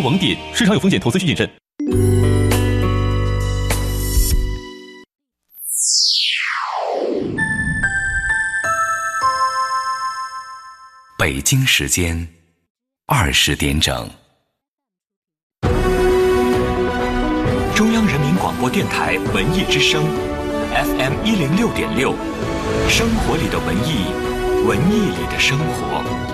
网点，市场有风险，投资需谨慎。北京时间二十点整。中央人民广播电台文艺之声，FM 一零六点六，生活里的文艺，文艺里的生活。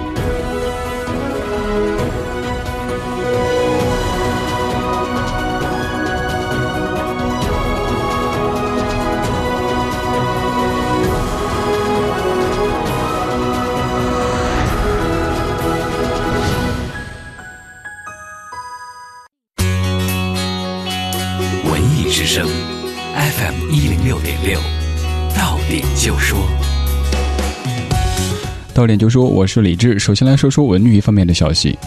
声 FM 一零六点六，到点就说，到点就说，我是李志。首先来说说文娱方面的消息。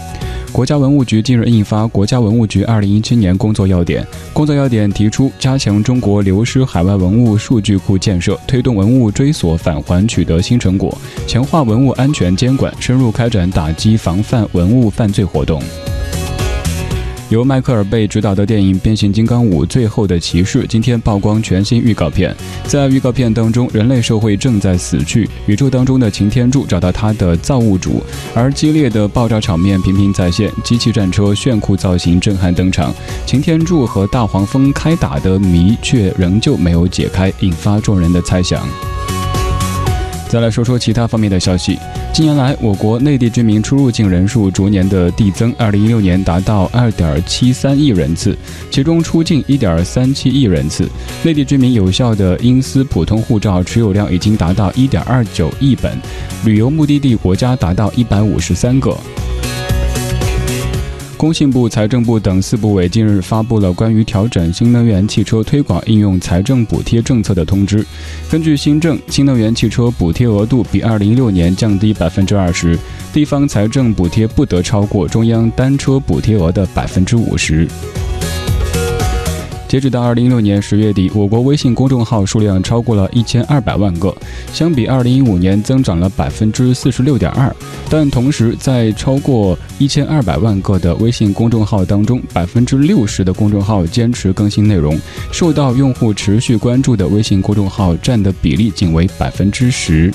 国家文物局近日印发《国家文物局二零一七年工作要点》，工作要点提出加强中国流失海外文物数据库建设，推动文物追索返还取得新成果，强化文物安全监管，深入开展打击防范文物犯罪活动。由迈克尔贝执导的电影《变形金刚五：最后的骑士》今天曝光全新预告片。在预告片当中，人类社会正在死去，宇宙当中的擎天柱找到他的造物主，而激烈的爆炸场面频频再现，机器战车炫酷造型震撼登场，擎天柱和大黄蜂开打的谜却仍旧没有解开，引发众人的猜想。再来说说其他方面的消息。近年来，我国内地居民出入境人数逐年的递增，二零一六年达到二点七三亿人次，其中出境一点三七亿人次。内地居民有效的英私普通护照持有量已经达到一点二九亿本，旅游目的地国家达到一百五十三个。工信部、财政部等四部委近日发布了关于调整新能源汽车推广应用财政补贴政策的通知。根据新政，新能源汽车补贴额度比二零一六年降低百分之二十，地方财政补贴不得超过中央单车补贴额的百分之五十。截止到二零一六年十月底，我国微信公众号数量超过了一千二百万个，相比二零一五年增长了百分之四十六点二。但同时，在超过一千二百万个的微信公众号当中，百分之六十的公众号坚持更新内容，受到用户持续关注的微信公众号占的比例仅为百分之十。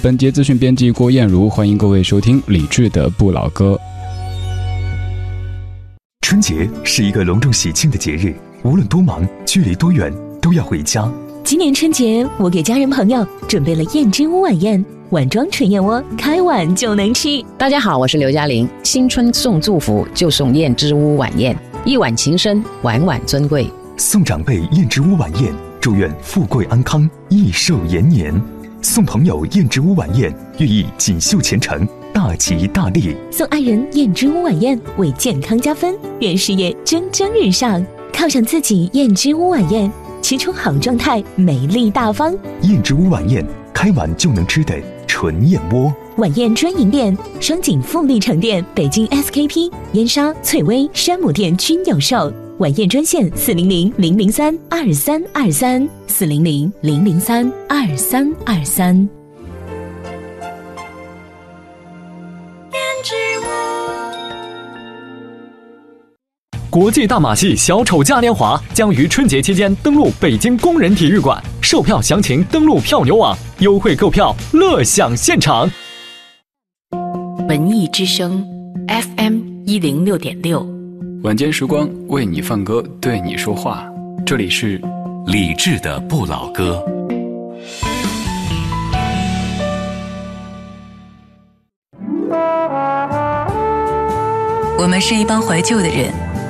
本节资讯编辑郭艳茹，欢迎各位收听李志的不老歌。春节是一个隆重喜庆的节日，无论多忙，距离多远，都要回家。今年春节，我给家人朋友准备了燕之屋晚宴，碗装纯燕窝，开碗就能吃。大家好，我是刘嘉玲。新春送祝福就送燕之屋晚宴，一碗情深，碗碗尊贵。送长辈燕之屋晚宴，祝愿富贵安康，益寿延年。送朋友燕之屋晚宴，寓意锦绣前程。大吉大利！送爱人燕之屋晚宴，为健康加分，愿事业蒸蒸日上。犒赏自己燕之屋晚宴，吃出好状态，美丽大方。燕之屋晚宴，开碗就能吃的纯燕窝。晚宴专营店：双井富力城店、北京 SKP、燕莎、翠微、山姆店均有售。晚宴专线：四零零零零三二三二三，四零零零零三二三二三。国际大马戏小丑嘉年华将于春节期间登陆北京工人体育馆，售票详情登录票牛网，优惠购票，乐享现场。文艺之声，FM 一零六点六，晚间时光为你放歌，对你说话，这里是李志的不老歌。我们是一帮怀旧的人。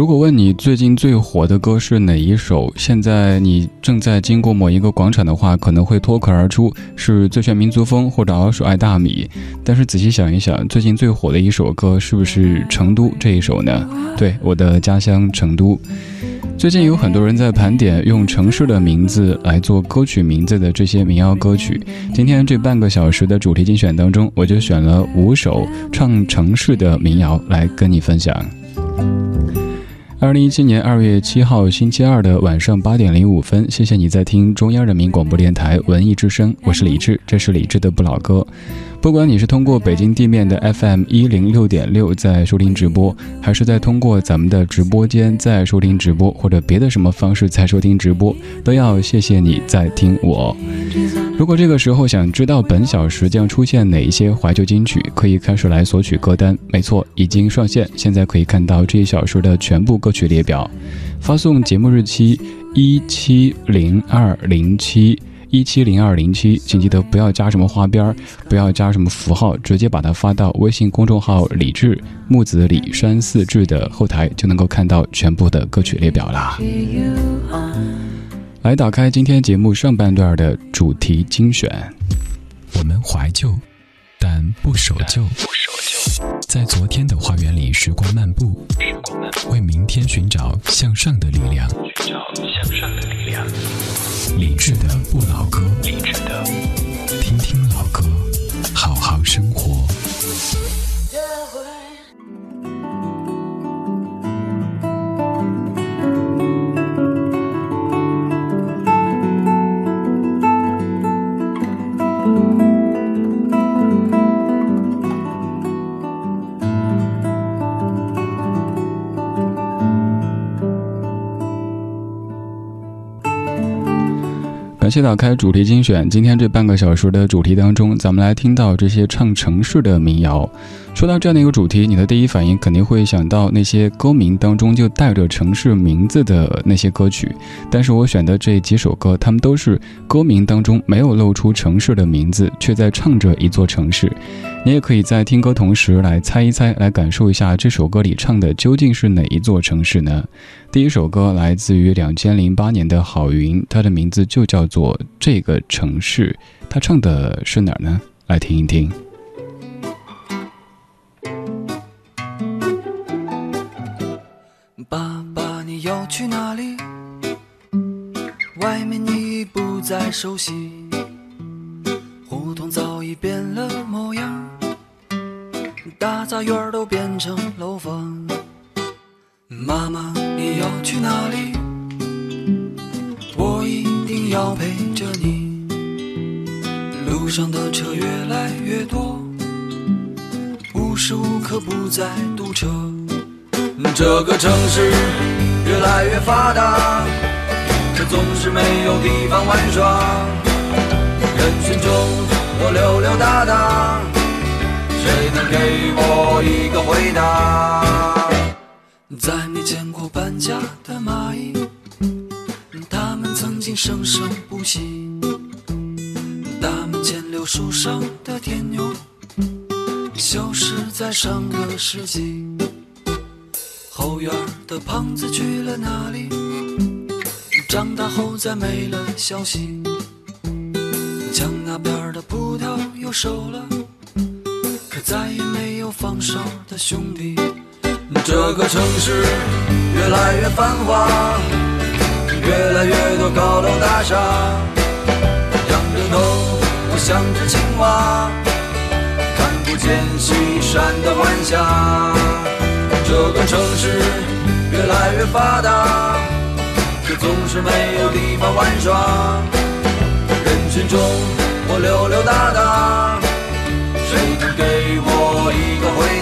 如果问你最近最火的歌是哪一首，现在你正在经过某一个广场的话，可能会脱口而出是最炫民族风或者老鼠爱大米。但是仔细想一想，最近最火的一首歌是不是成都这一首呢？对，我的家乡成都。最近有很多人在盘点用城市的名字来做歌曲名字的这些民谣歌曲。今天这半个小时的主题精选当中，我就选了五首唱城市的民谣来跟你分享。二零一七年二月七号星期二的晚上八点零五分，谢谢你在听中央人民广播电台文艺之声，我是李志，这是李志的不老歌。不管你是通过北京地面的 FM 一零六点六在收听直播，还是在通过咱们的直播间在收听直播，或者别的什么方式在收听直播，都要谢谢你在听我。如果这个时候想知道本小时将出现哪一些怀旧金曲，可以开始来索取歌单。没错，已经上线，现在可以看到这一小时的全部歌曲列表。发送节目日期一七零二零七。一七零二零七，请记得不要加什么花边不要加什么符号，直接把它发到微信公众号“李志木子李山四志”的后台，就能够看到全部的歌曲列表啦。来，打开今天节目上半段的主题精选。我们怀旧，但不守旧。在昨天的花园里，时光漫步，为明天寻找向上的力量。寻找向上的力量。理智的不老歌，励志的，先打开主题精选，今天这半个小时的主题当中，咱们来听到这些唱城市的民谣。说到这样的一个主题，你的第一反应肯定会想到那些歌名当中就带着城市名字的那些歌曲。但是我选的这几首歌，他们都是歌名当中没有露出城市的名字，却在唱着一座城市。你也可以在听歌同时来猜一猜，来感受一下这首歌里唱的究竟是哪一座城市呢？第一首歌来自于两千零八年的郝云，它的名字就叫做《这个城市》，他唱的是哪儿呢？来听一听。不再熟悉，胡同早已变了模样，大杂院都变成楼房。妈妈，你要去哪里？我一定要陪着你。路上的车越来越多，无时无刻不在堵车。这个城市越来越发达，总是没有地方玩耍。人群中我溜溜达达，谁能给我一个回答？再没见过搬家的蚂蚁，它们曾经生生不息。大门前柳树上的天牛，消失在上个世纪。后院的胖子去了哪里？长大后再没了消息。墙那边的葡萄又熟了，可再也没有放哨的兄弟。这个城市越来越繁华，越来越多高楼大厦，仰着头我像只青蛙，看不见西山的晚霞。这个城市越来越发达，却总是没有地方玩耍。人群中我溜溜达达，谁能给我一个回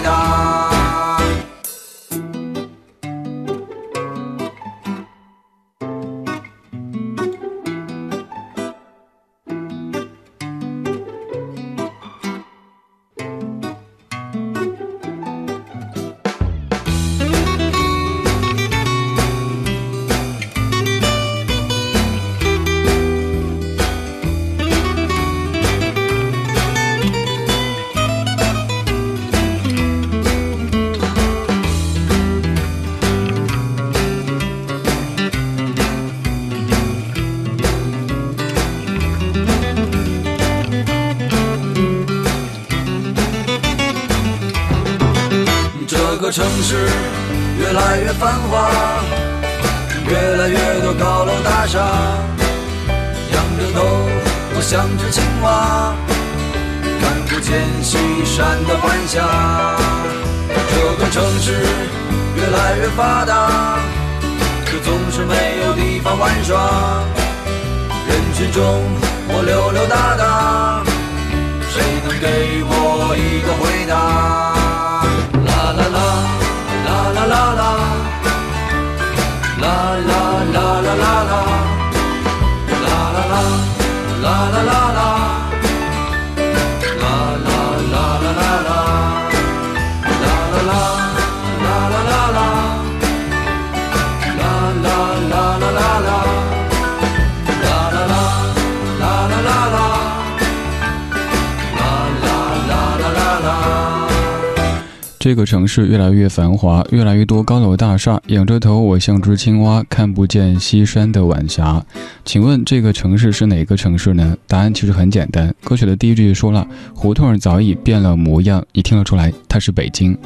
中。这个城市越来越繁华，越来越多高楼大厦。仰着头，我像只青蛙，看不见西山的晚霞。请问这个城市是哪个城市呢？答案其实很简单，歌曲的第一句说了：“胡同早已变了模样。”你听得出来，它是北京。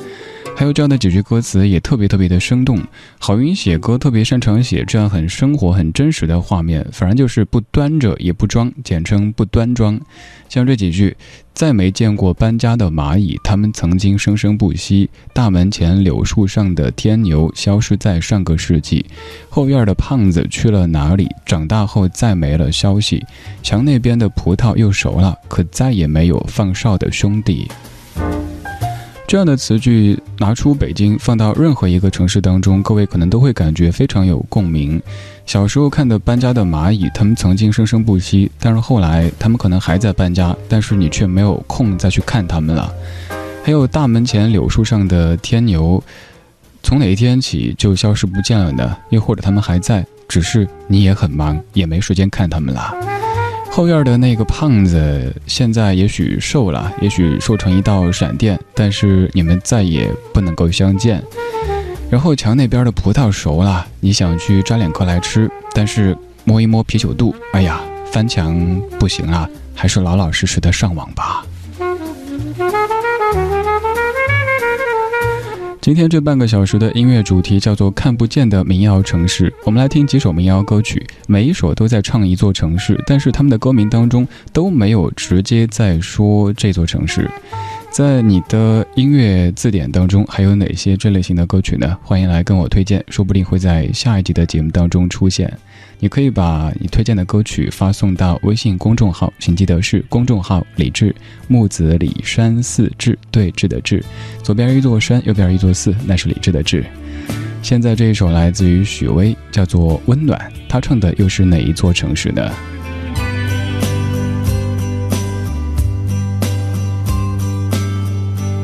还有这样的几句歌词也特别特别的生动。郝云写歌特别擅长写这样很生活、很真实的画面，反正就是不端着也不装，简称不端庄。像这几句：再没见过搬家的蚂蚁，它们曾经生生不息；大门前柳树上的天牛，消失在上个世纪；后院的胖子去了哪里？长大后再没了消息。墙那边的葡萄又熟了，可再也没有放哨的兄弟。这样的词句拿出北京放到任何一个城市当中，各位可能都会感觉非常有共鸣。小时候看的搬家的蚂蚁，他们曾经生生不息，但是后来他们可能还在搬家，但是你却没有空再去看他们了。还有大门前柳树上的天牛，从哪一天起就消失不见了呢？又或者他们还在，只是你也很忙，也没时间看他们了。后院的那个胖子，现在也许瘦了，也许瘦成一道闪电，但是你们再也不能够相见。然后墙那边的葡萄熟了，你想去摘两颗来吃，但是摸一摸啤酒肚，哎呀，翻墙不行啊，还是老老实实的上网吧。今天这半个小时的音乐主题叫做“看不见的民谣城市”，我们来听几首民谣歌曲，每一首都在唱一座城市，但是他们的歌名当中都没有直接在说这座城市。在你的音乐字典当中，还有哪些这类型的歌曲呢？欢迎来跟我推荐，说不定会在下一集的节目当中出现。你可以把你推荐的歌曲发送到微信公众号，请记得是公众号“李志木子李山寺志对峙的志”，左边一座山，右边一座寺，那是李志的志。现在这一首来自于许巍，叫做《温暖》，他唱的又是哪一座城市呢？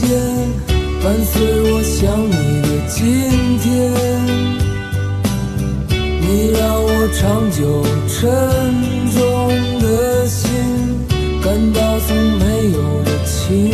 间伴随我想你的今天，你让我长久沉重的心感到从没有的轻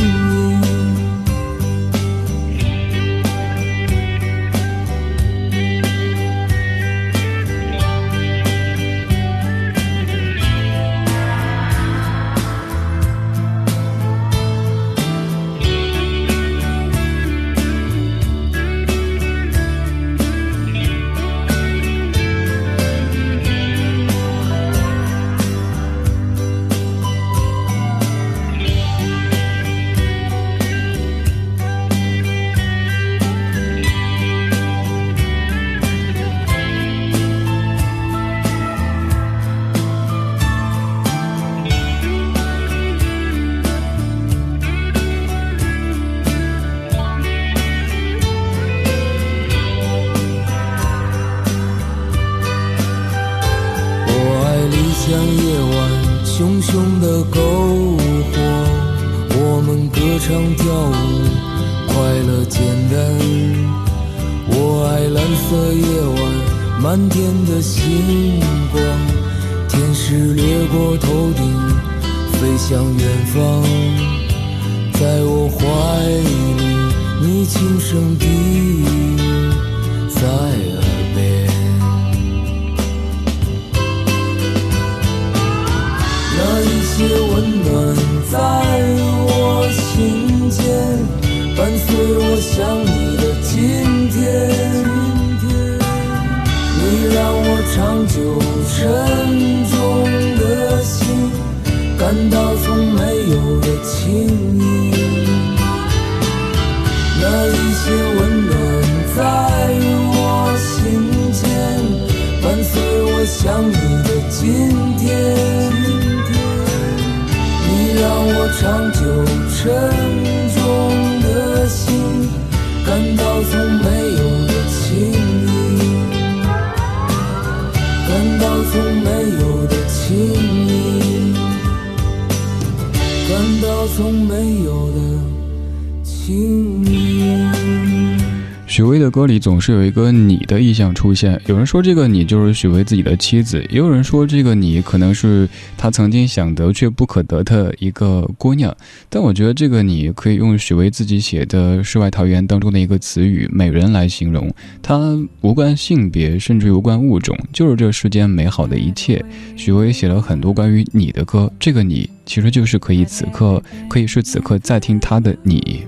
的歌里总是有一个“你”的意象出现，有人说这个“你”就是许巍自己的妻子，也有人说这个“你”可能是他曾经想得却不可得的一个姑娘。但我觉得这个“你”可以用许巍自己写的《世外桃源》当中的一个词语“美人”来形容，它无关性别，甚至无关物种，就是这世间美好的一切。许巍写了很多关于你的歌，这个“你”其实就是可以此刻，可以是此刻在听他的你。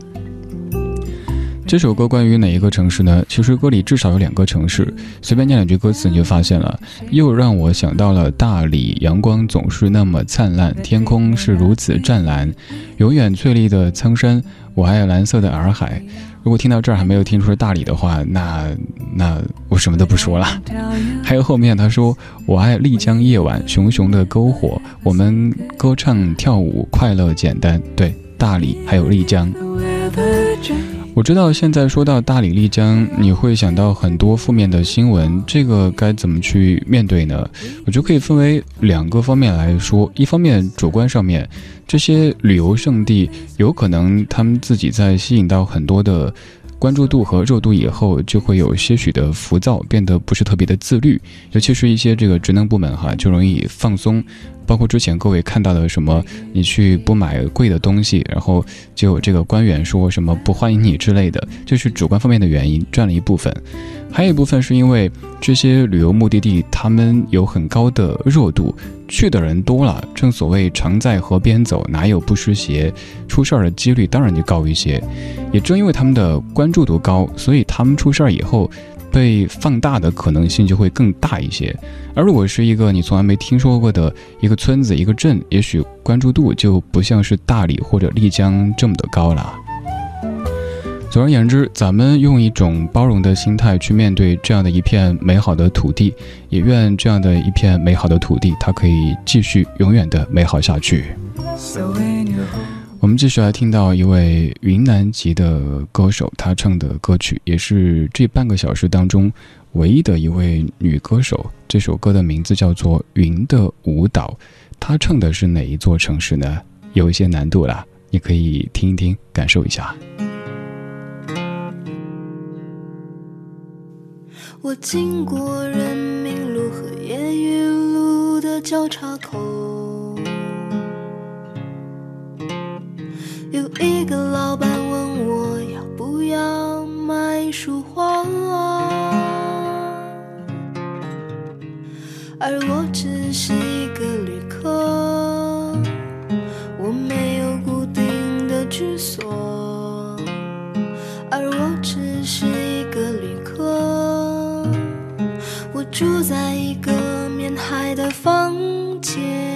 这首歌关于哪一个城市呢？其实歌里至少有两个城市，随便念两句歌词你就发现了。又让我想到了大理，阳光总是那么灿烂，天空是如此湛蓝，永远翠绿的苍山，我爱蓝色的洱海。如果听到这儿还没有听出是大理的话，那那我什么都不说了。还有后面他说我爱丽江夜晚，熊熊的篝火，我们歌唱跳舞，快乐简单。对，大理还有丽江。我知道现在说到大理、丽江，你会想到很多负面的新闻，这个该怎么去面对呢？我觉得可以分为两个方面来说。一方面，主观上面，这些旅游胜地有可能他们自己在吸引到很多的关注度和热度以后，就会有些许的浮躁，变得不是特别的自律，尤其是一些这个职能部门哈，就容易放松。包括之前各位看到的什么，你去不买贵的东西，然后就有这个官员说什么不欢迎你之类的，就是主观方面的原因占了一部分，还有一部分是因为这些旅游目的地他们有很高的热度，去的人多了，正所谓常在河边走，哪有不湿鞋，出事儿的几率当然就高一些。也正因为他们的关注度高，所以他们出事儿以后。被放大的可能性就会更大一些，而如果是一个你从来没听说过的一个村子、一个镇，也许关注度就不像是大理或者丽江这么的高了。总而言之，咱们用一种包容的心态去面对这样的一片美好的土地，也愿这样的一片美好的土地，它可以继续永远的美好下去。我们继续来听到一位云南籍的歌手，她唱的歌曲，也是这半个小时当中唯一的一位女歌手。这首歌的名字叫做《云的舞蹈》，她唱的是哪一座城市呢？有一些难度啦，你可以听一听，感受一下。我经过人民路和烟雨路的交叉口。有一个老板问我要不要买束花，而我只是一个旅客，我没有固定的居所，而我只是一个旅客，我住在一个面海的房间。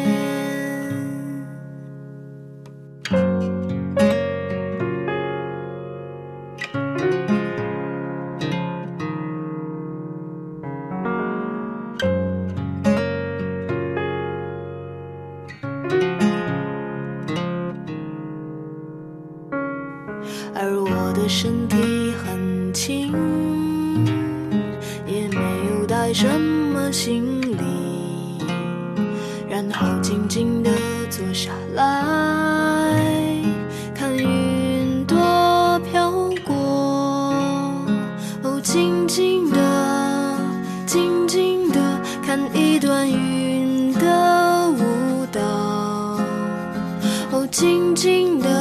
没什么行李，然后静静地坐下来看云朵飘过。哦，静静地、静静地看一段云的舞蹈。哦，静静地。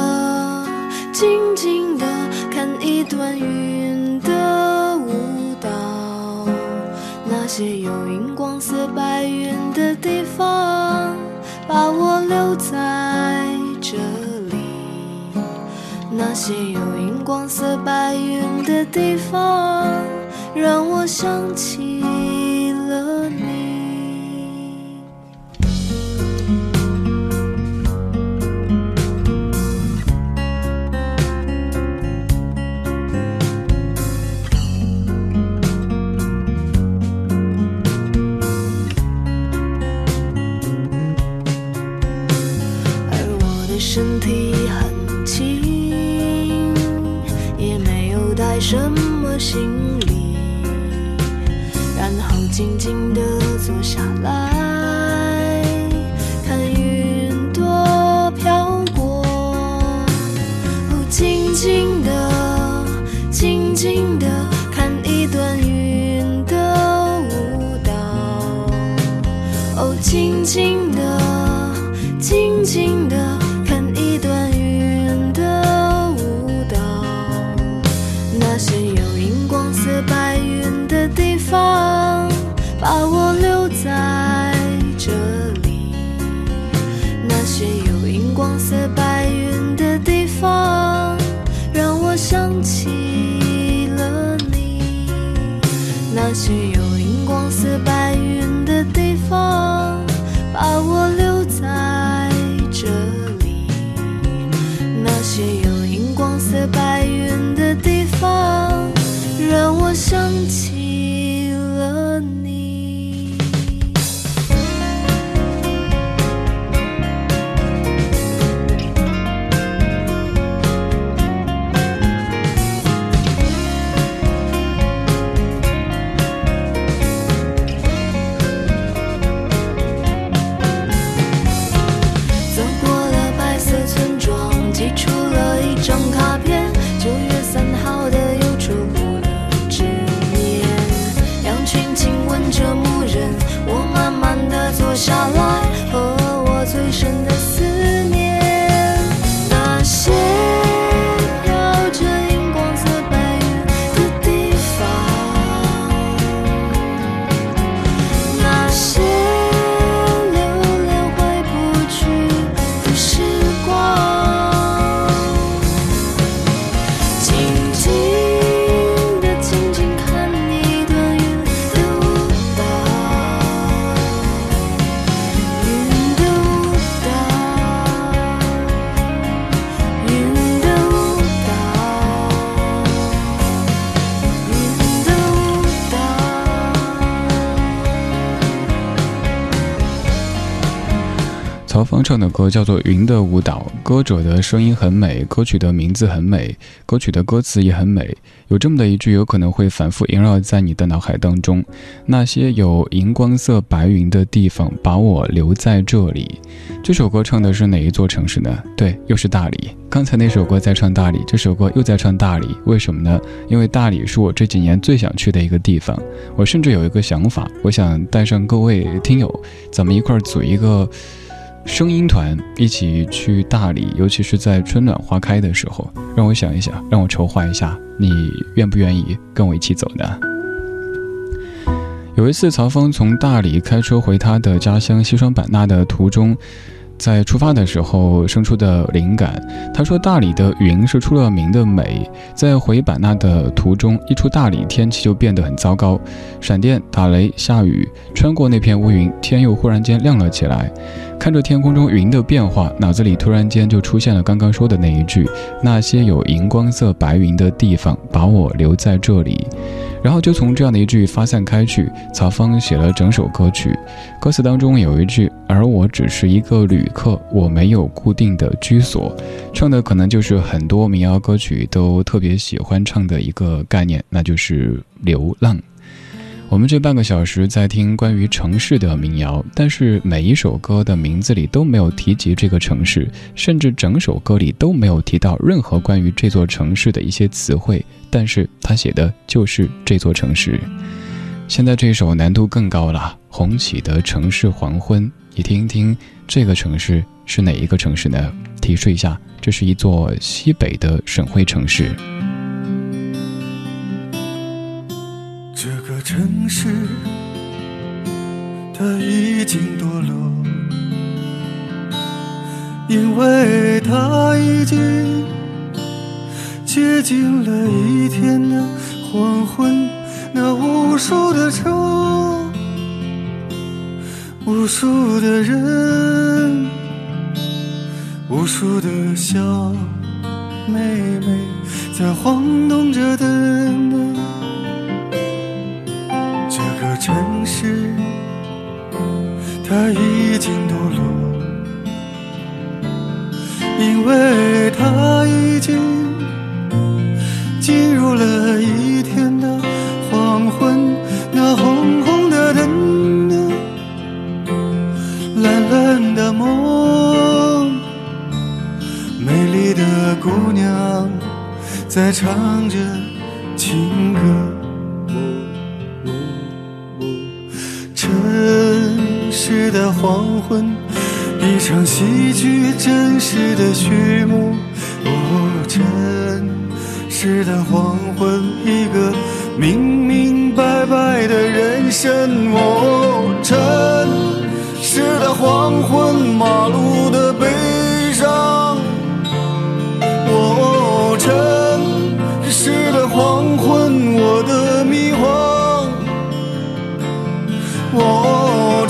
那些有荧光色白云的地方，把我留在这里。那些有荧光色白云的地方，让我想起白云的地方，让我想起了你。那些地坐唱的歌叫做《云的舞蹈》，歌者的声音很美，歌曲的名字很美，歌曲的歌词也很美。有这么的一句，有可能会反复萦绕在你的脑海当中：那些有荧光色白云的地方，把我留在这里。这首歌唱的是哪一座城市呢？对，又是大理。刚才那首歌在唱大理，这首歌又在唱大理，为什么呢？因为大理是我这几年最想去的一个地方。我甚至有一个想法，我想带上各位听友，咱们一块儿组一个。声音团一起去大理，尤其是在春暖花开的时候，让我想一想，让我筹划一下，你愿不愿意跟我一起走呢？有一次，曹芳从大理开车回他的家乡西双版纳的途中，在出发的时候生出的灵感。他说，大理的云是出了名的美，在回版纳的途中，一出大理，天气就变得很糟糕，闪电、打雷、下雨，穿过那片乌云，天又忽然间亮了起来。看着天空中云的变化，脑子里突然间就出现了刚刚说的那一句：“那些有荧光色白云的地方，把我留在这里。”然后就从这样的一句发散开去，曹芳写了整首歌曲。歌词当中有一句：“而我只是一个旅客，我没有固定的居所。”唱的可能就是很多民谣歌曲都特别喜欢唱的一个概念，那就是流浪。我们这半个小时在听关于城市的民谣，但是每一首歌的名字里都没有提及这个城市，甚至整首歌里都没有提到任何关于这座城市的一些词汇。但是他写的就是这座城市。现在这首难度更高了，《红起的城市黄昏》，你听一听这个城市是哪一个城市呢？提示一下，这是一座西北的省会城市。城市，它已经堕落，因为它已经接近了一天的黄昏。那无数的车，无数的人，无数的小妹妹在晃动着灯。城市，它已经堕落，因为它已经进入了一天的。黄昏，那红红的灯，蓝蓝的梦，美丽的姑娘在唱着的黄昏，一场戏剧真实的序幕。哦，城市的黄昏，一个。明明白白的人生，哦，城市的黄昏，马路的悲伤，哦，城市的黄昏，我的迷惘，哦，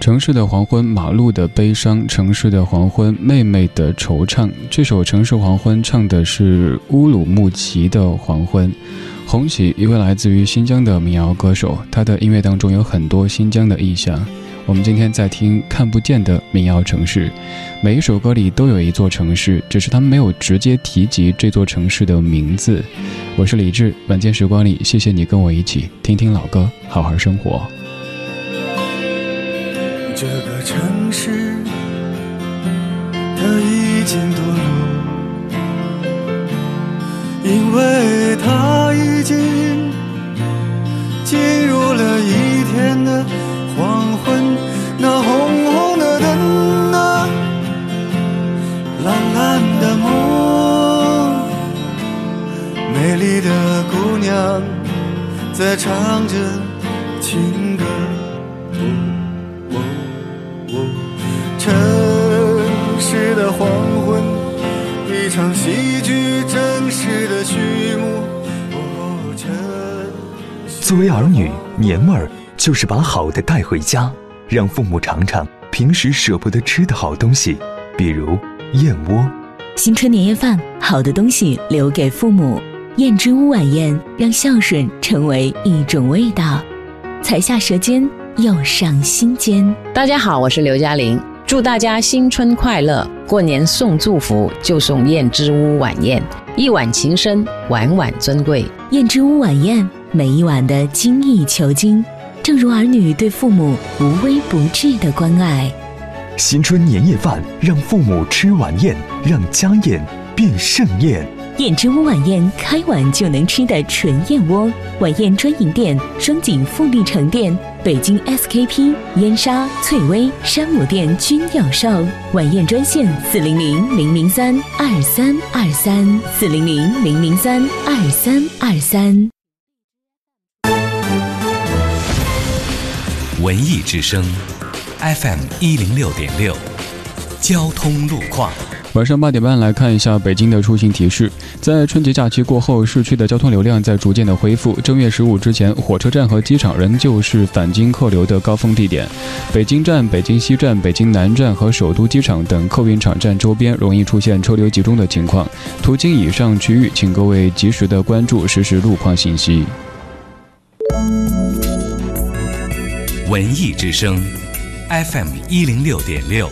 城市的黄昏，马路的悲伤；城市的黄昏，妹妹的惆怅。这首《城市黄昏》唱的是乌鲁木齐的黄昏。红喜，一位来自于新疆的民谣歌手，他的音乐当中有很多新疆的意象。我们今天在听看不见的民谣城市，每一首歌里都有一座城市，只是他们没有直接提及这座城市的名字。我是李志，晚间时光里，谢谢你跟我一起听听老歌，好好生活。这个城市，它已经堕落，因为它已经进入了一天的。黄昏，那红红的灯啊，蓝蓝的梦，美丽的姑娘在唱着情歌。场戏剧正式的序幕。作为儿女，年味儿。就是把好的带回家，让父母尝尝平时舍不得吃的好东西，比如燕窝。新春年夜饭，好的东西留给父母。燕之屋晚宴，让孝顺成为一种味道。才下舌尖，又上心间。大家好，我是刘嘉玲，祝大家新春快乐！过年送祝福，就送燕之屋晚宴，一碗情深，碗碗尊贵。燕之屋晚宴，每一碗的精益求精。正如儿女对父母无微不至的关爱，新春年夜饭让父母吃晚宴，让家宴变盛宴。燕之屋晚宴，开碗就能吃的纯燕窝。晚宴专营店：双井富力城店、北京 SKP、燕莎、翠微、山姆店均有售。晚宴专线：四零零零零三二三二三，四零零零零三二三二三。文艺之声，FM 一零六点六，交通路况。晚上八点半来看一下北京的出行提示。在春节假期过后，市区的交通流量在逐渐的恢复。正月十五之前，火车站和机场仍旧是返京客流的高峰地点。北京站、北京西站、北京南站和首都机场等客运场站周边容易出现车流集中的情况。途经以上区域，请各位及时的关注实时路况信息。文艺之声，FM 一零六点六，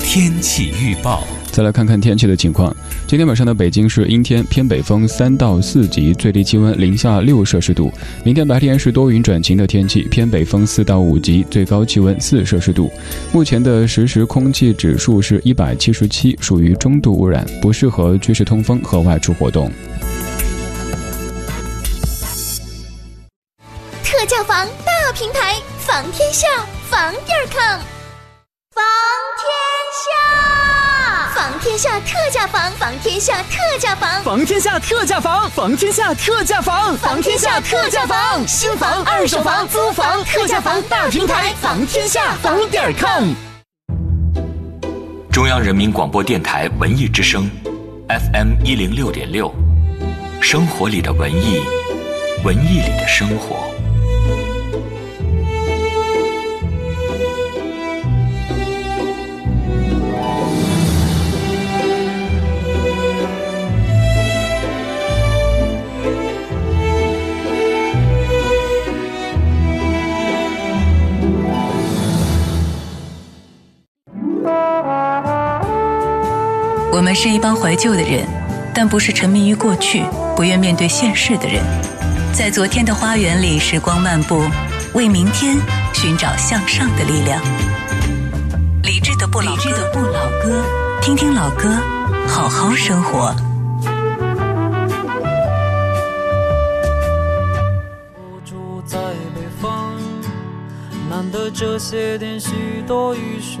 天气预报。再来看看天气的情况。今天晚上的北京是阴天，偏北风三到四级，最低气温零下六摄氏度。明天白天是多云转晴的天气，偏北风四到五级，最高气温四摄氏度。目前的实时空气指数是一百七十七，属于中度污染，不适合居室通风和外出活动。特价房大平台，房天下，房点儿 com，房天下，房天下特价房，房天下特价房，房天下特价房，房天下特价房，房天下特价房，新房、二手房、租房，特价房大平台，房天下，房点儿 com。中央人民广播电台文艺之声，FM 一零六点六，生活里的文艺，文艺里的生活。们是一帮怀旧的人，但不是沉迷于过去、不愿面对现实的人。在昨天的花园里，时光漫步，为明天寻找向上的力量。理智的不老歌，听听老歌，好好生活。我住在北方，难得这些天许多雨水。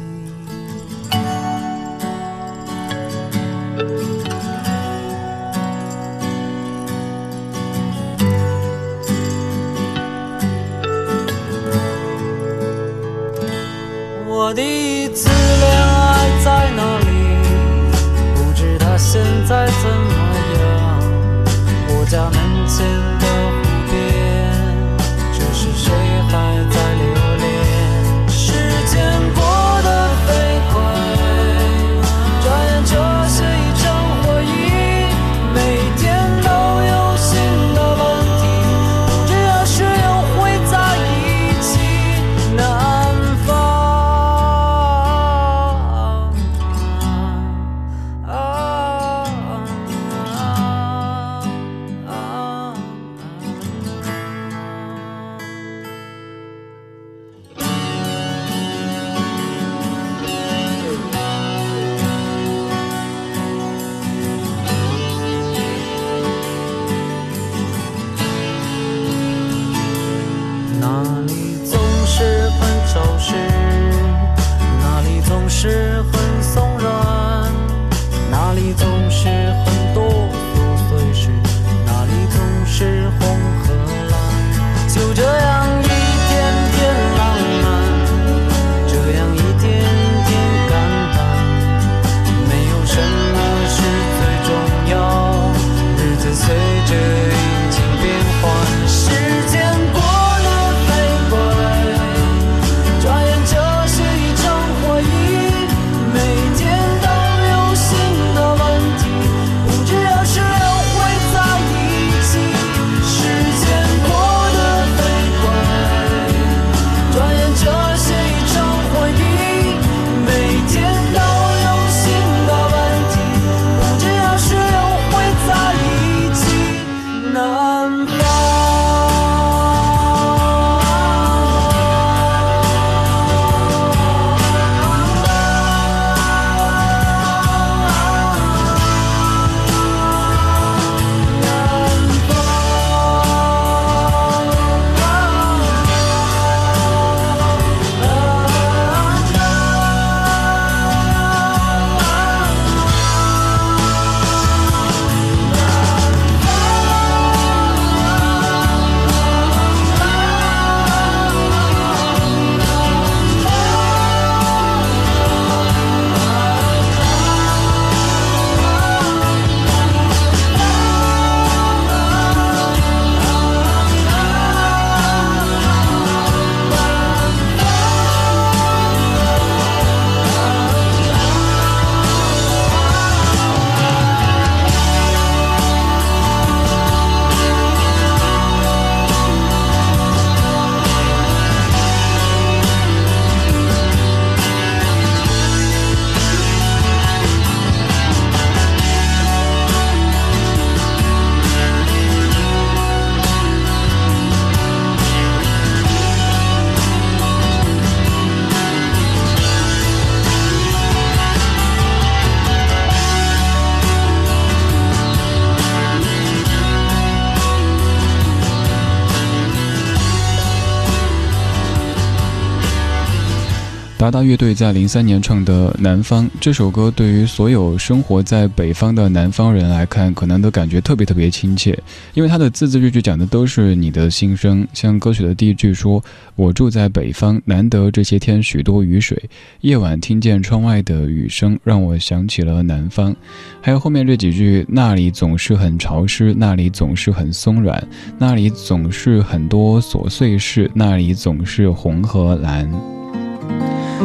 达达乐队在零三年唱的《南方》这首歌，对于所有生活在北方的南方人来看，可能都感觉特别特别亲切，因为它的字字句句讲的都是你的心声。像歌曲的第一句说：“我住在北方，难得这些天许多雨水，夜晚听见窗外的雨声，让我想起了南方。”还有后面这几句：“那里总是很潮湿，那里总是很松软，那里总是很多琐碎事，那里总是红和蓝。”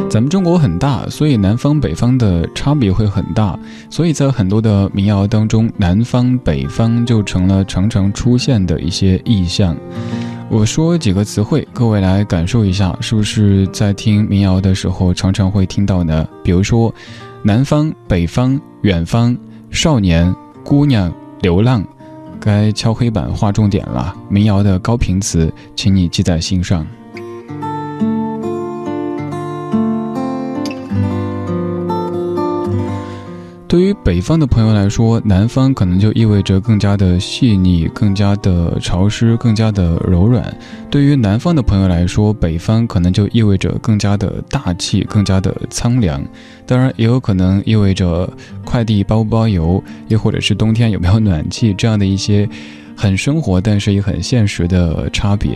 咱们中国很大，所以南方北方的差别会很大，所以在很多的民谣当中，南方北方就成了常常出现的一些意象。我说几个词汇，各位来感受一下，是不是在听民谣的时候常常会听到呢？比如说，南方、北方、远方、少年、姑娘、流浪，该敲黑板划重点了。民谣的高频词，请你记在心上。对于北方的朋友来说，南方可能就意味着更加的细腻、更加的潮湿、更加的柔软；对于南方的朋友来说，北方可能就意味着更加的大气、更加的苍凉。当然，也有可能意味着快递包不包邮，又或者是冬天有没有暖气这样的一些很生活但是也很现实的差别。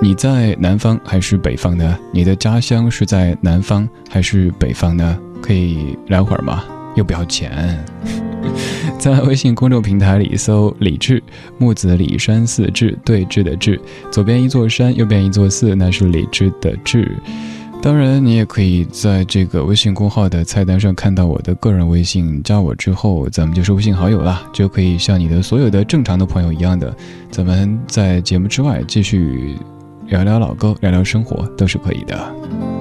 你在南方还是北方呢？你的家乡是在南方还是北方呢？可以聊会儿吗？又不要钱，在微信公众平台里搜“李志木子李山寺志对峙的志”，左边一座山，右边一座寺，那是李志的志。当然，你也可以在这个微信公号的菜单上看到我的个人微信，加我之后，咱们就是微信好友了，就可以像你的所有的正常的朋友一样的，咱们在节目之外继续聊聊老歌，聊聊生活，都是可以的。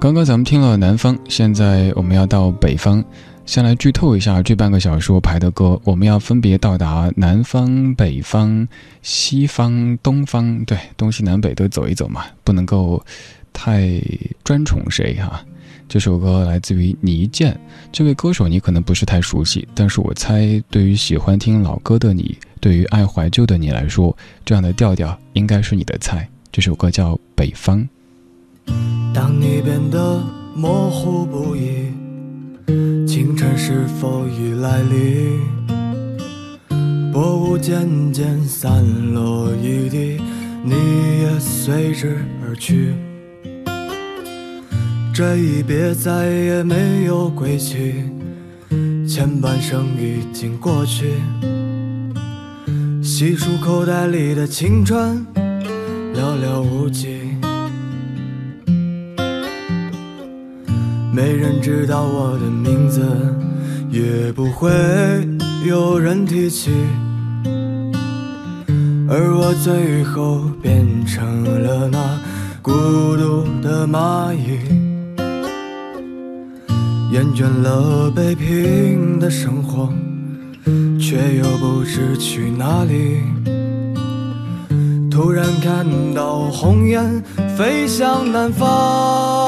刚刚咱们听了南方，现在我们要到北方。先来剧透一下这半个小时我排的歌，我们要分别到达南方、北方、西方、东方，对，东西南北都走一走嘛，不能够太专宠谁哈。这首歌来自于倪健，这位歌手你可能不是太熟悉，但是我猜对于喜欢听老歌的你，对于爱怀旧的你来说，这样的调调应该是你的菜。这首歌叫《北方》。当你变得模糊不已，清晨是否已来临？薄雾渐渐散落一地，你也随之而去。这一别再也没有归期，前半生已经过去。细数口袋里的青春，寥寥无几。没人知道我的名字，也不会有人提起，而我最后变成了那孤独的蚂蚁，厌倦了北平的生活，却又不知去哪里。突然看到红雁飞向南方。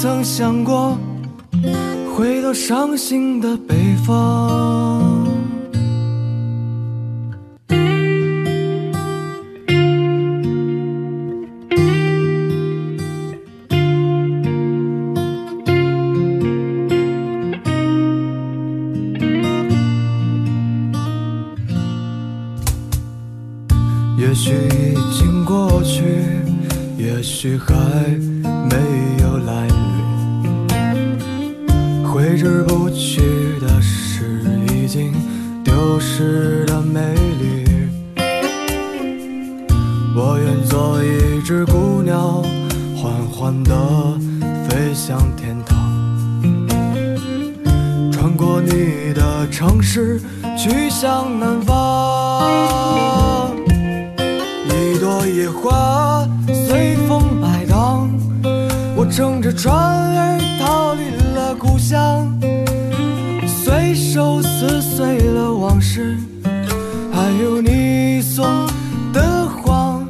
曾想过回到伤心的北方。经丢失的美丽。我愿做一只孤鸟，缓缓地飞向天堂，穿过你的城市，去向南方。一朵。野花随风摆荡，我乘着船儿逃离了故乡，还有你送的谎，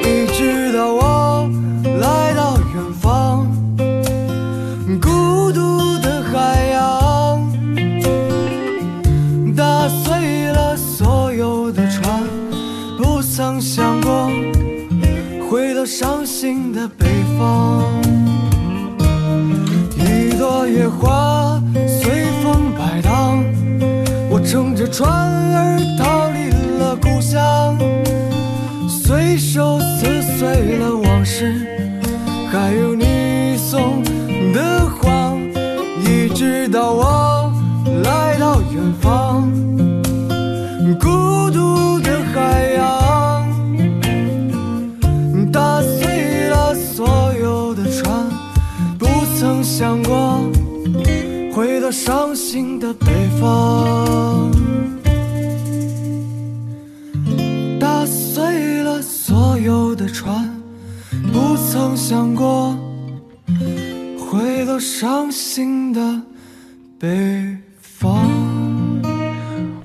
一直到我来到远方，孤独的海洋，打碎了所有的船，不曾想过回到伤心的北方。一朵野花乘着船儿逃离了故乡，随手撕碎了往事，还有你送的谎，一直到我来到远方，孤独的海洋，打碎了所有的船，不曾想过回到伤心的北方，曾想过回到伤心的北方。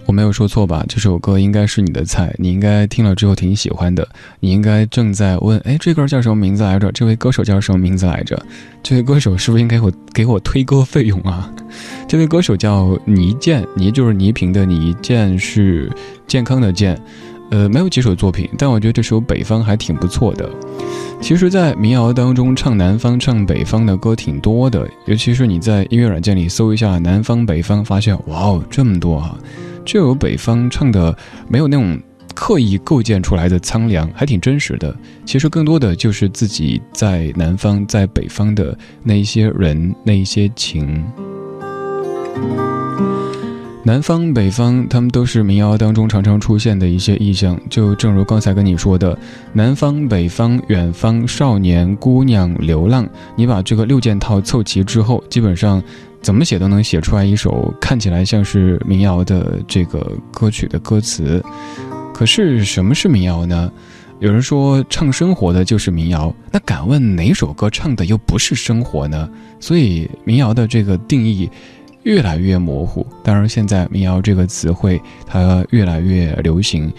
我没有说错吧？这首歌应该是你的菜，你应该听了之后挺喜欢的。你应该正在问：哎，这歌叫什么名字来着？这位歌手叫什么名字来着？这位歌手是不是应该我给我推歌费用啊？这位歌手叫倪健，倪就是倪萍的倪，健是健康的健。呃，没有几首作品，但我觉得这首《北方》还挺不错的。其实，在民谣当中，唱南方、唱北方的歌挺多的，尤其是你在音乐软件里搜一下“南方”“北方”，发现哇哦，这么多啊！就有北方唱的没有那种刻意构建出来的苍凉，还挺真实的。其实更多的就是自己在南方、在北方的那一些人、那一些情。南方、北方，他们都是民谣当中常常出现的一些意象。就正如刚才跟你说的，南方、北方、远方、少年、姑娘、流浪，你把这个六件套凑齐之后，基本上怎么写都能写出来一首看起来像是民谣的这个歌曲的歌词。可是什么是民谣呢？有人说唱生活的就是民谣，那敢问哪首歌唱的又不是生活呢？所以民谣的这个定义。越来越模糊。当然，现在“民谣”这个词汇它越来越流行，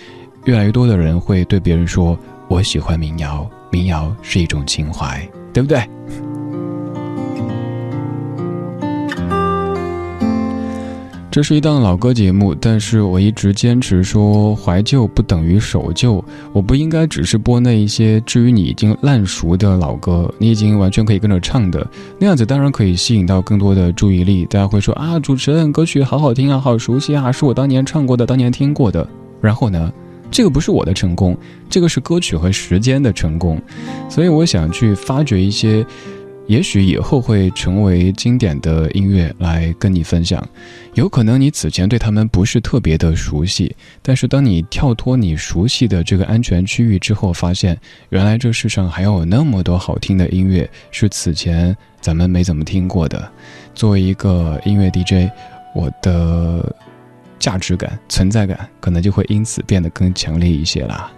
越来越多的人会对别人说：“我喜欢民谣，民谣是一种情怀，对不对？”这是一档老歌节目，但是我一直坚持说怀旧不等于守旧。我不应该只是播那一些至于你已经烂熟的老歌，你已经完全可以跟着唱的那样子，当然可以吸引到更多的注意力。大家会说啊，主持人歌曲好好听啊，好熟悉啊，是我当年唱过的，当年听过的。然后呢，这个不是我的成功，这个是歌曲和时间的成功。所以我想去发掘一些。也许以后会成为经典的音乐来跟你分享，有可能你此前对他们不是特别的熟悉，但是当你跳脱你熟悉的这个安全区域之后，发现原来这世上还有那么多好听的音乐是此前咱们没怎么听过的。作为一个音乐 DJ，我的价值感、存在感可能就会因此变得更强烈一些啦。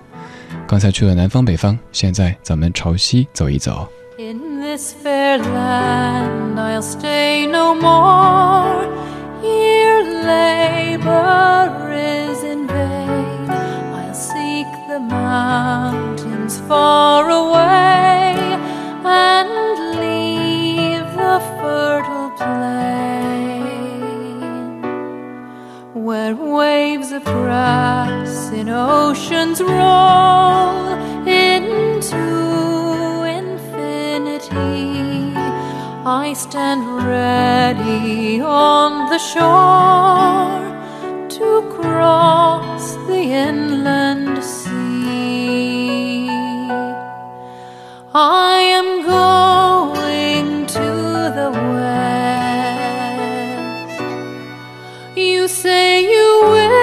刚才去了南方、北方，现在咱们朝西走一走。In this fair land I'll stay no more. Here labor is in vain. I'll seek the mountains far away and leave the fertile plain where waves of grass in oceans roll into I stand ready on the shore to cross the inland sea. I am going to the west. You say you will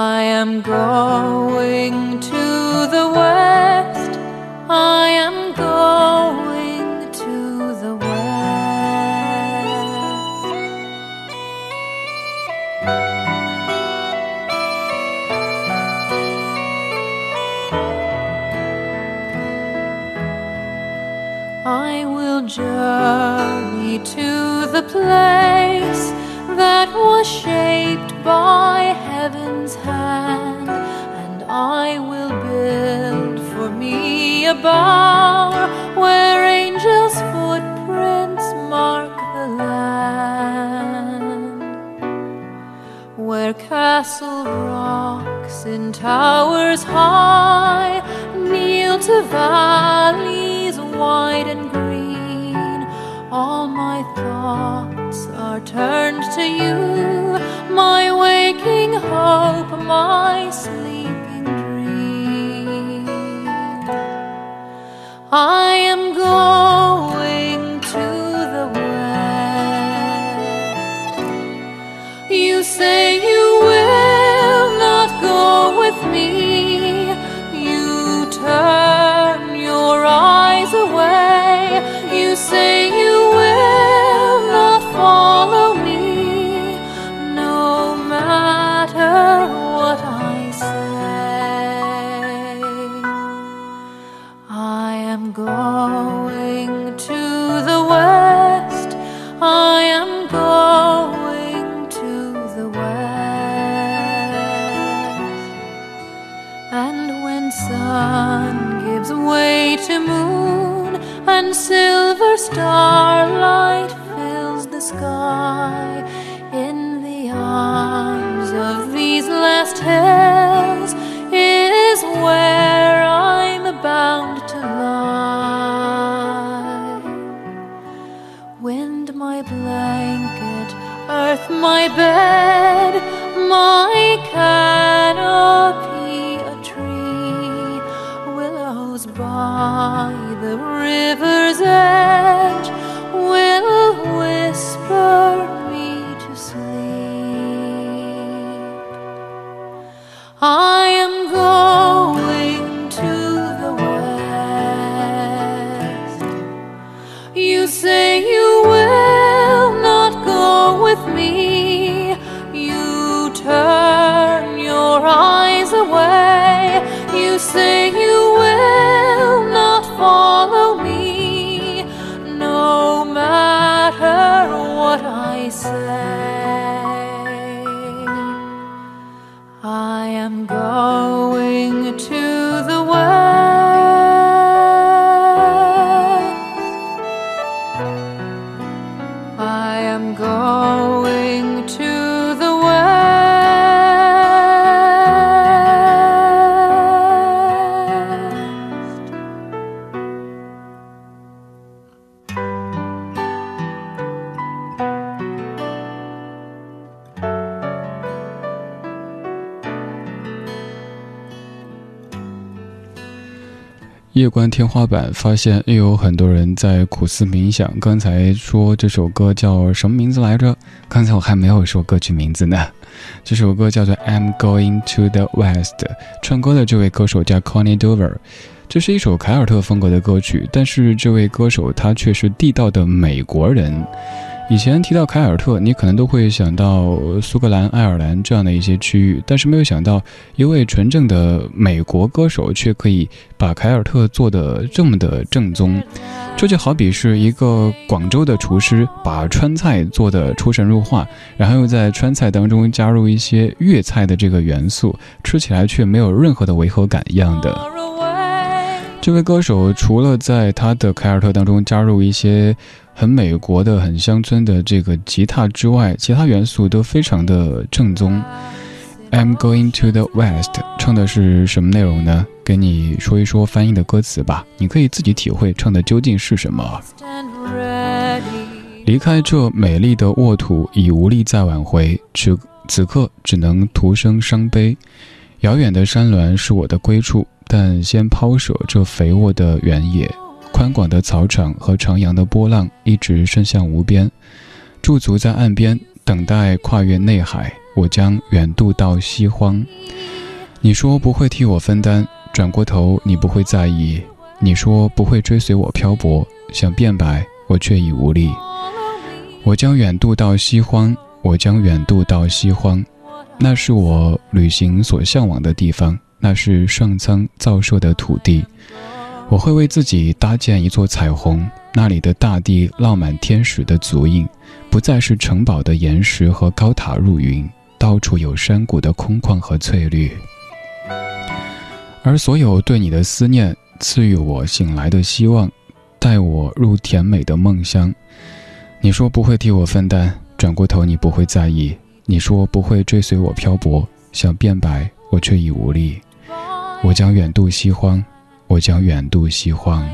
am going to the west. I am going to the west. I will journey to the place that was shaped by a bower where angels' footprints mark the land, where castle rocks in towers high kneel to valleys wide and green. All my thoughts are turned to you, my waking hope, my sleeping on Wind my blanket, earth my bed, my canopy a tree, willows by the river's edge 观天花板，发现又有很多人在苦思冥想。刚才说这首歌叫什么名字来着？刚才我还没有说歌曲名字呢。这首歌叫做《I'm Going to the West》，唱歌的这位歌手叫 Connie Dover。这是一首凯尔特风格的歌曲，但是这位歌手他却是地道的美国人。以前提到凯尔特，你可能都会想到苏格兰、爱尔兰这样的一些区域，但是没有想到一位纯正的美国歌手却可以把凯尔特做得这么的正宗。这就好比是一个广州的厨师把川菜做得出神入化，然后又在川菜当中加入一些粤菜的这个元素，吃起来却没有任何的违和感一样的。这位歌手除了在他的凯尔特当中加入一些很美国的、很乡村的这个吉他之外，其他元素都非常的正宗。I'm going to the west，唱的是什么内容呢？给你说一说翻译的歌词吧，你可以自己体会唱的究竟是什么。离开这美丽的沃土，已无力再挽回，此此刻只能徒生伤悲。遥远的山峦是我的归处，但先抛舍这肥沃的原野。宽广的草场和徜徉的波浪一直伸向无边，驻足在岸边，等待跨越内海。我将远渡到西荒。你说不会替我分担，转过头你不会在意。你说不会追随我漂泊，想变白，我却已无力。我将远渡到西荒，我将远渡到西荒，那是我旅行所向往的地方，那是上苍造设的土地。我会为自己搭建一座彩虹，那里的大地烙满天使的足印，不再是城堡的岩石和高塔入云，到处有山谷的空旷和翠绿。而所有对你的思念，赐予我醒来的希望，带我入甜美的梦乡。你说不会替我分担，转过头你不会在意。你说不会追随我漂泊，想变白，我却已无力。我将远渡西荒。我将远渡西荒。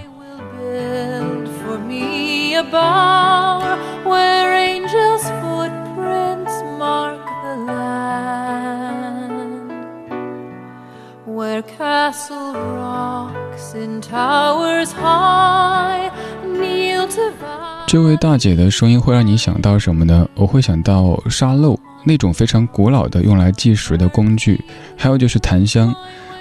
这位大姐的声音会让你想到什么呢？我会想到沙漏，那种非常古老的用来计时的工具，还有就是檀香。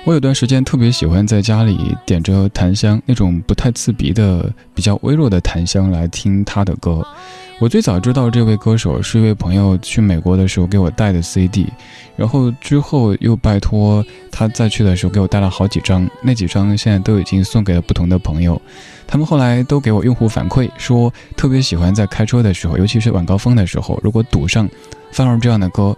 我有段时间特别喜欢在家里点着檀香，那种不太刺鼻的、比较微弱的檀香来听他的歌。我最早知道这位歌手是一位朋友去美国的时候给我带的 CD，然后之后又拜托他再去的时候给我带了好几张，那几张现在都已经送给了不同的朋友。他们后来都给我用户反馈说，特别喜欢在开车的时候，尤其是晚高峰的时候，如果堵上，放入这样的歌。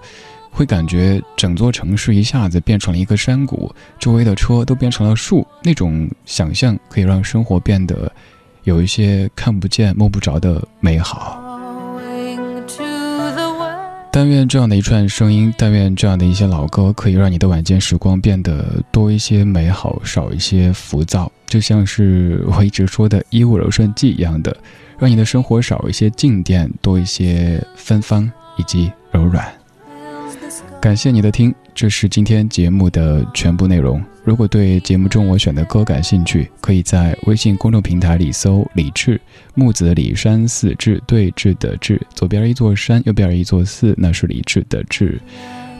会感觉整座城市一下子变成了一个山谷，周围的车都变成了树，那种想象可以让生活变得有一些看不见摸不着的美好。但愿这样的一串声音，但愿这样的一些老歌，可以让你的晚间时光变得多一些美好，少一些浮躁，就像是我一直说的衣物柔顺剂一样的，让你的生活少一些静电，多一些芬芳以及柔软。感谢你的听，这是今天节目的全部内容。如果对节目中我选的歌感兴趣，可以在微信公众平台里搜“李志木子李山寺志对峙的志”，左边一座山，右边一座寺，那是李志的志。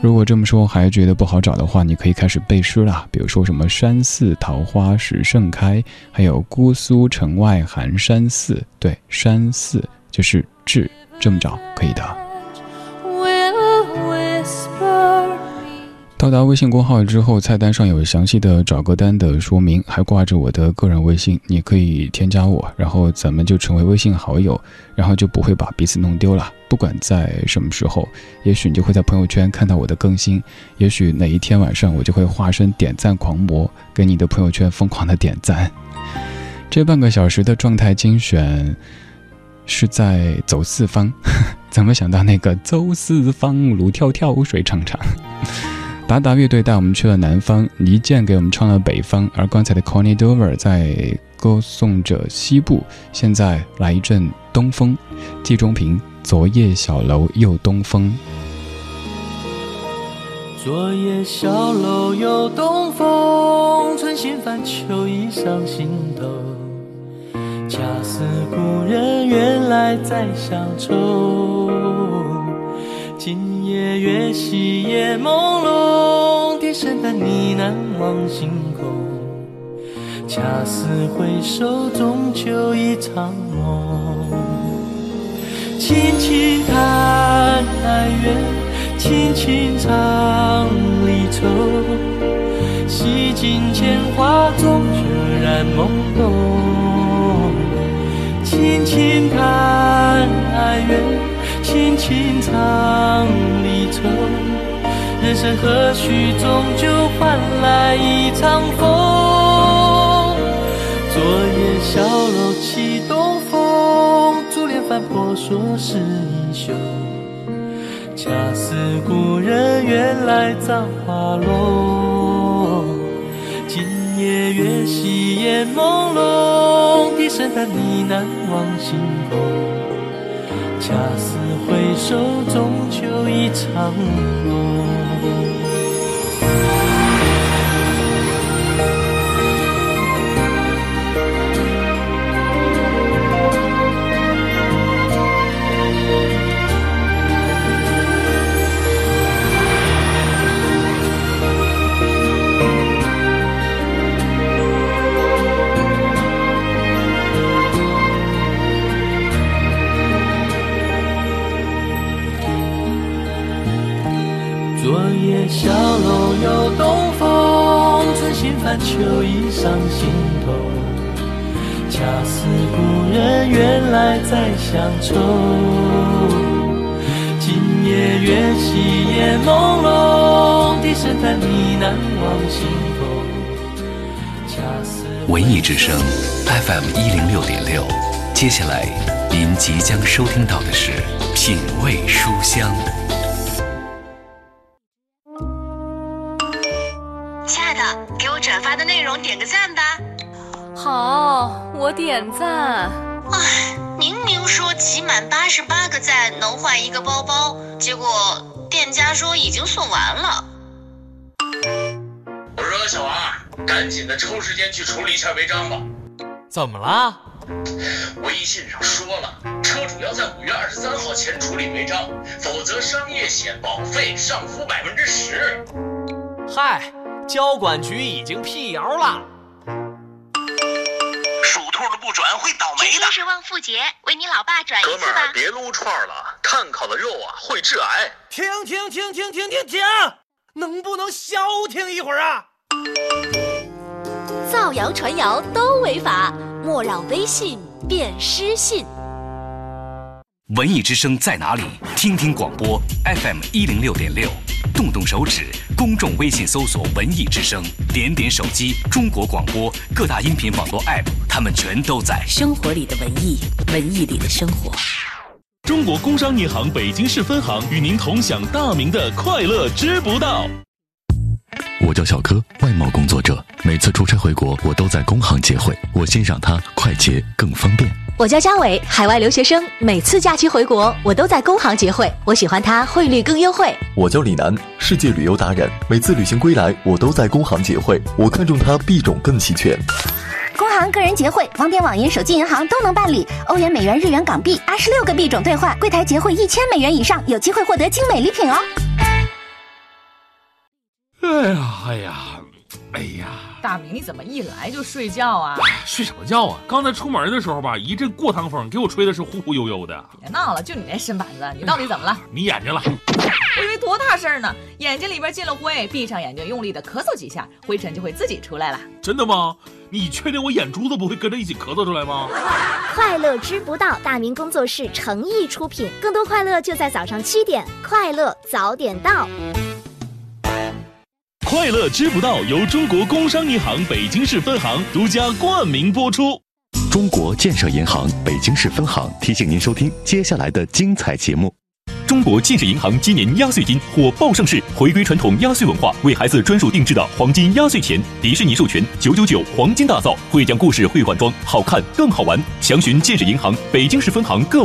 如果这么说还觉得不好找的话，你可以开始背诗了，比如说什么“山寺桃花始盛开”，还有“姑苏城外寒山寺”。对，山寺就是志，这么找可以的。到达微信公号之后，菜单上有详细的找歌单的说明，还挂着我的个人微信，你可以添加我，然后咱们就成为微信好友，然后就不会把彼此弄丢了。不管在什么时候，也许你就会在朋友圈看到我的更新，也许哪一天晚上我就会化身点赞狂魔，给你的朋友圈疯狂的点赞。这半个小时的状态精选是在走四方，怎么想到那个走四方，路迢迢水长长。达达乐队带我们去了南方，倪健给我们唱了北方，而刚才的 Connie Dover 在歌颂着西部。现在来一阵东风，季中平，昨夜小楼又东风。昨夜小楼又东风，春心泛秋意上心头。恰似故人远来再乡愁。今夜月稀夜朦胧，低声叹呢喃望星空。恰似回首，终究一场梦。轻轻叹哀怨，轻轻唱离愁。洗尽铅华，终惹染懵懂。轻轻叹哀怨。轻轻唱离愁，人生何须终究换来一场风？昨夜小楼起东风，珠帘翻破说是英雄。恰似故人远来葬花落。今夜月稀烟朦胧，低声叹呢喃望星空。恰似回首，终究一场梦。篮球已上心头，恰似故人原来在乡愁。今夜月稀烟朦胧，低声叹你难忘心头。恰似文艺之声 FM 一零六点六，接下来您即将收听到的是品味书香。点个赞吧。好，我点赞。唉，明明说集满八十八个赞能换一个包包，结果店家说已经送完了。我说小王，赶紧的抽时间去处理一下违章吧。怎么了？微信上说了，车主要在五月二十三号前处理违章，否则商业险保费上浮百分之十。嗨，交管局已经辟谣了。属兔的不转会倒霉的。是旺富节，为你老爸转一哥们儿，别撸串了，炭烤的肉啊会致癌。停停停停停停停！能不能消停一会儿啊？造谣传谣都违法，莫让微信变失信。文艺之声在哪里？听听广播 FM 一零六点六，动动手指，公众微信搜索“文艺之声”，点点手机，中国广播各大音频网络 App，他们全都在。生活里的文艺，文艺里的生活。中国工商银行北京市分行与您同享大明的快乐知不道。我叫小柯，外贸工作者，每次出差回国，我都在工行结汇，我欣赏它快捷更方便。我叫嘉伟，海外留学生，每次假期回国，我都在工行结汇，我喜欢它汇率更优惠。我叫李楠，世界旅游达人，每次旅行归来，我都在工行结汇，我看中它币种更齐全。工行个人结汇，网点、网银、手机银行都能办理。欧元、美元、日元、港币，二十六个币种兑换，柜台结汇一千美元以上，有机会获得精美礼品哦。哎呀，哎呀，哎呀！大明，你怎么一来就睡觉啊？睡什么觉啊？刚才出门的时候吧，一阵过堂风，给我吹的是忽忽悠悠的。别闹了，就你那身板子，你到底怎么了？你眼睛了？我以为多大事儿呢，眼睛里边进了灰，闭上眼睛用力的咳嗽几下，灰尘就会自己出来了。真的吗？你确定我眼珠子不会跟着一起咳嗽出来吗？快乐知不道，大明工作室诚意出品，更多快乐就在早上七点，快乐早点到。快乐知不道由中国工商银行北京市分行独家冠名播出。中国建设银行北京市分行提醒您收听接下来的精彩节目。中国建设银行今年压岁金火爆上市，回归传统压岁文化，为孩子专属定制的黄金压岁钱，迪士尼授权，九九九黄金大造，会讲故事，会换装，好看更好玩。详询建设银行北京市分行各网。